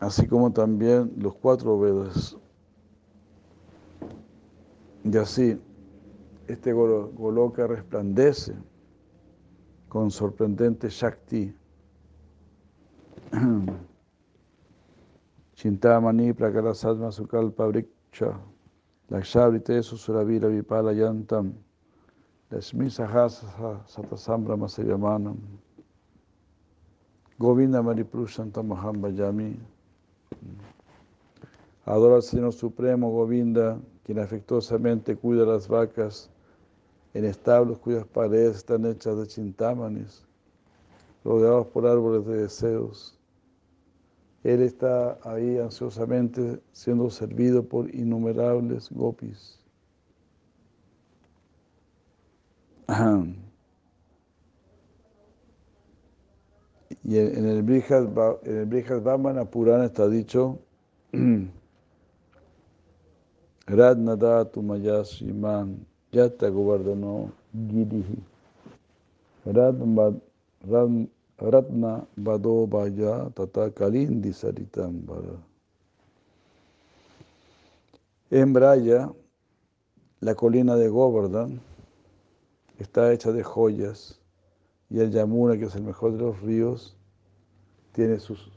Así como también los cuatro Vedas. Y así, este Golo- Goloka resplandece con sorprendente Shakti. Chintamani Prakara Sadma Sukalpa Vriksha Lakshavrite Susuravira Vipala Yantam Lashmi Sahasa Satasambrama Sevamanam Govinda Maripurushantam Maham Bhajami Adora al Señor Supremo Govinda, quien afectuosamente cuida las vacas en establos cuyas paredes están hechas de chintámanes, rodeados por árboles de deseos. Él está ahí ansiosamente siendo servido por innumerables gopis. Y en el Brihad, Purana está dicho Radnadatu Maya Sriman Yata Govardhano Girihi Ratna Vado Vaya Tata Kalindi Saritam Vara. En Braya, la colina de Govardhan está hecha de joyas y el Yamuna, que es el mejor de los ríos, tiene sus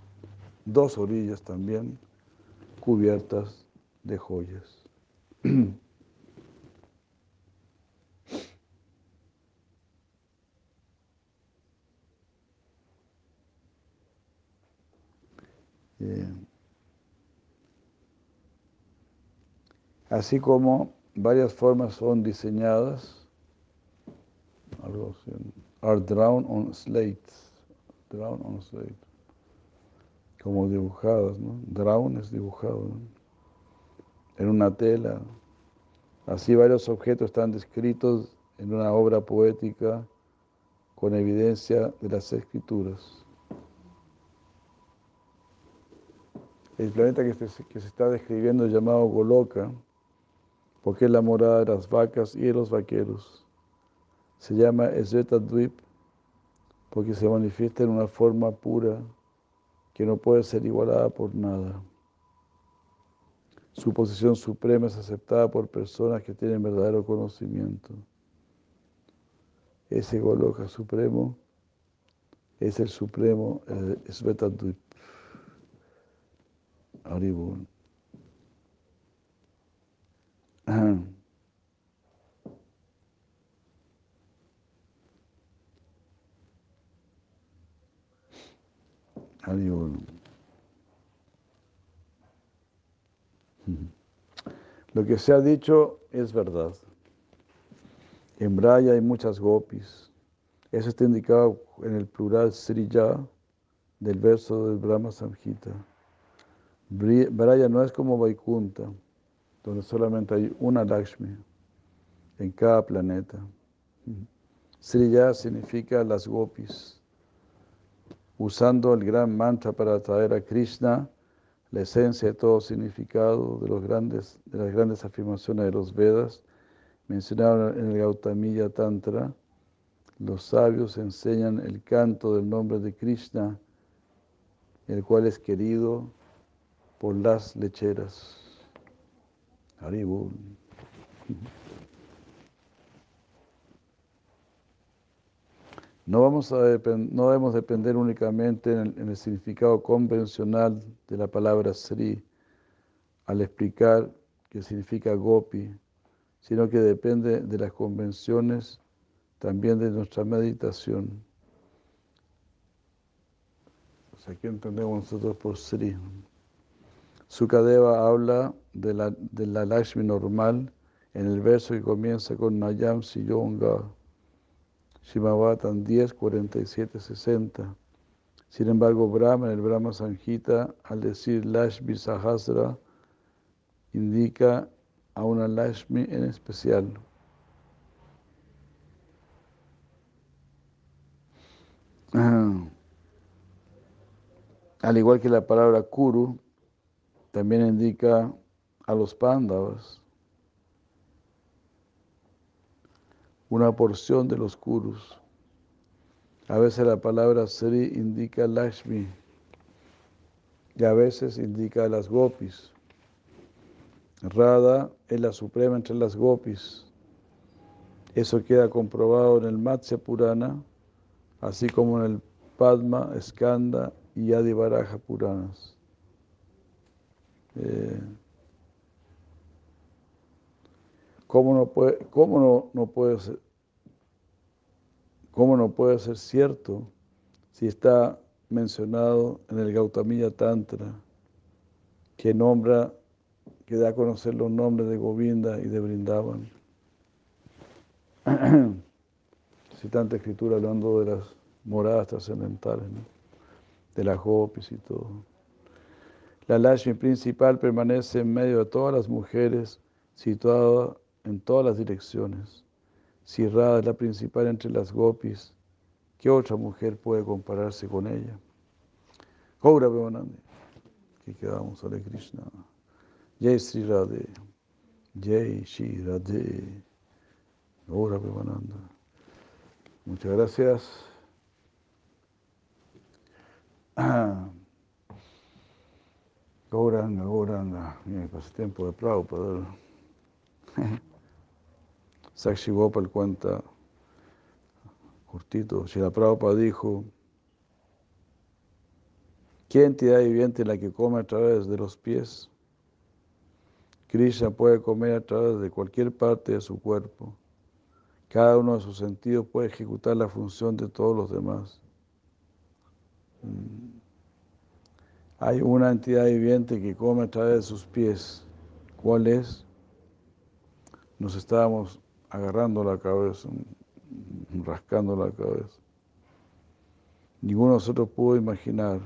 dos orillas también cubiertas de joyas. Bien. Así como varias formas son diseñadas, algo así, are drawn on slates, drawn on slate, como dibujadas, ¿no? Drawn es dibujado, ¿no? En una tela. Así varios objetos están descritos en una obra poética con evidencia de las escrituras. El planeta que se, está describiendo es llamado Goloka, porque es la morada de las vacas y de los vaqueros. Se llama Dvip, porque se manifiesta en una forma pura que no puede ser igualada por nada. Su posición suprema es aceptada por personas que tienen verdadero conocimiento. Ese Goloka supremo es el supremo Svetadvip. Haribol. Ajá. Lo que se ha dicho es verdad. En Braya hay muchas gopis. Eso está indicado en el plural Sriya del verso del Brahma Samhita. Braya no es como Vaikunta, donde solamente hay una Lakshmi en cada planeta. Sriya significa las gopis. Usando el gran mantra para atraer a Krishna, la esencia de todo significado de, las grandes afirmaciones de los Vedas, mencionaron en el Gautamiya Tantra, los sabios enseñan el canto del nombre de Krishna, el cual es querido por las lecheras. Haribol. No, vamos a no debemos depender únicamente en el, significado convencional de la palabra Sri al explicar qué significa Gopi, sino que depende de las convenciones también de nuestra meditación. O ¿qué entendemos nosotros por Sri? Sukadeva habla de la, de la Lakshmi normal en el verso que comienza con Nayam Siyonga, Shimavatan 10, 47, 60. Sin embargo, Brahma, en el Brahma Sanjita, al decir Lashmi Sahasra, indica a una Lashmi en especial. Al igual que la palabra Kuru, también indica a los Pándavas, una porción de los Kurus. A veces la palabra Sri indica Lakshmi y a veces indica a las Gopis. Radha es la suprema entre las Gopis. Eso queda comprobado en el Matsya Purana, así como en el Padma, Skanda y Adivaraja Puranas. Eh, ¿Cómo no puede, cómo no, no puede ser, cómo no puede ser cierto si está mencionado en el Gautamiya Tantra que nombra, que da a conocer los nombres de Govinda y de Brindavan? si tanta escritura hablando de las moradas trascendentales, de las gopis y todo. La Lashmi principal permanece en medio de todas las mujeres, situada en todas las direcciones. Si Radha es la principal entre las gopis, ¿qué otra mujer puede compararse con ella? Gaura Bevanandi. Aquí quedamos, Hare Krishna. Jai Sri Radhe. Jai Sri Radhe. Gaura. Muchas gracias. Gauranga, Gauranga. Mira, tiempo de Prabhupada. Sakshi Gopal cuenta, cortito, la Prabhupada dijo, ¿qué entidad viviente es la que come a través de los pies? Krishna puede comer a través de cualquier parte de su cuerpo. Cada uno de sus sentidos puede ejecutar la función de todos los demás. Mm. Hay una entidad viviente que come a través de sus pies. ¿Cuál es? Nos estábamos agarrando la cabeza, rascando la cabeza. Ninguno de nosotros pudo imaginar.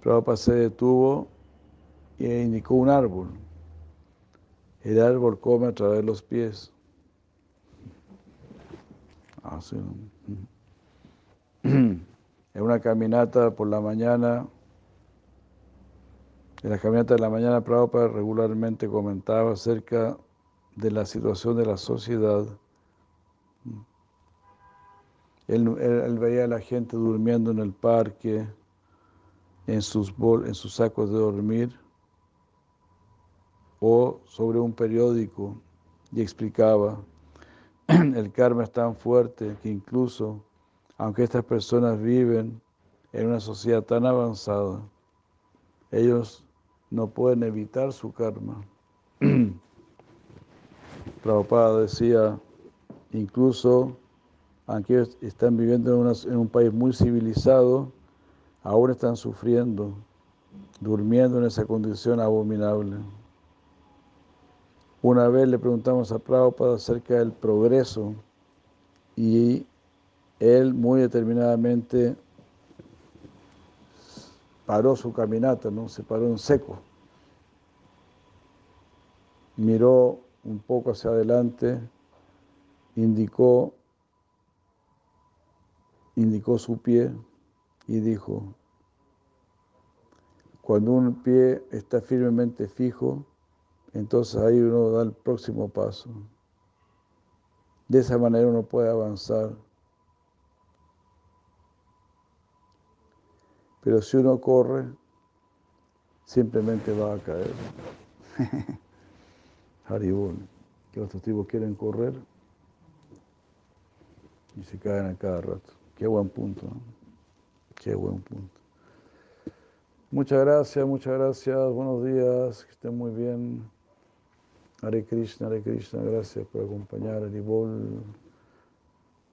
Prabhupada se detuvo e indicó un árbol. El árbol come a través de los pies. Así. en una caminata por la mañana, en la caminata de la mañana, Prabhupada regularmente comentaba acerca de la situación de la sociedad. Él, veía a la gente durmiendo en el parque, en sus, bol, en sus sacos de dormir, o sobre un periódico, y explicaba, el karma es tan fuerte que incluso, aunque estas personas viven en una sociedad tan avanzada, ellos no pueden evitar su karma. Prabhupada decía, incluso aunque están viviendo en, un país muy civilizado, aún están sufriendo, durmiendo en esa condición abominable. Una vez le preguntamos a Prabhupada acerca del progreso y él muy determinadamente paró su caminata, ¿no? se paró en seco. Miró un poco hacia adelante, indicó, indicó su pie y dijo, cuando un pie está firmemente fijo, entonces ahí uno da el próximo paso. De esa manera uno puede avanzar. Pero si uno corre, simplemente va a caer. Haribol, que otros tipos quieren correr y se caen a cada rato. Qué buen punto, ¿no? Qué buen punto. Muchas gracias, muchas gracias, buenos días, que estén muy bien. Hare Krishna, Hare Krishna, gracias por acompañar Haribol.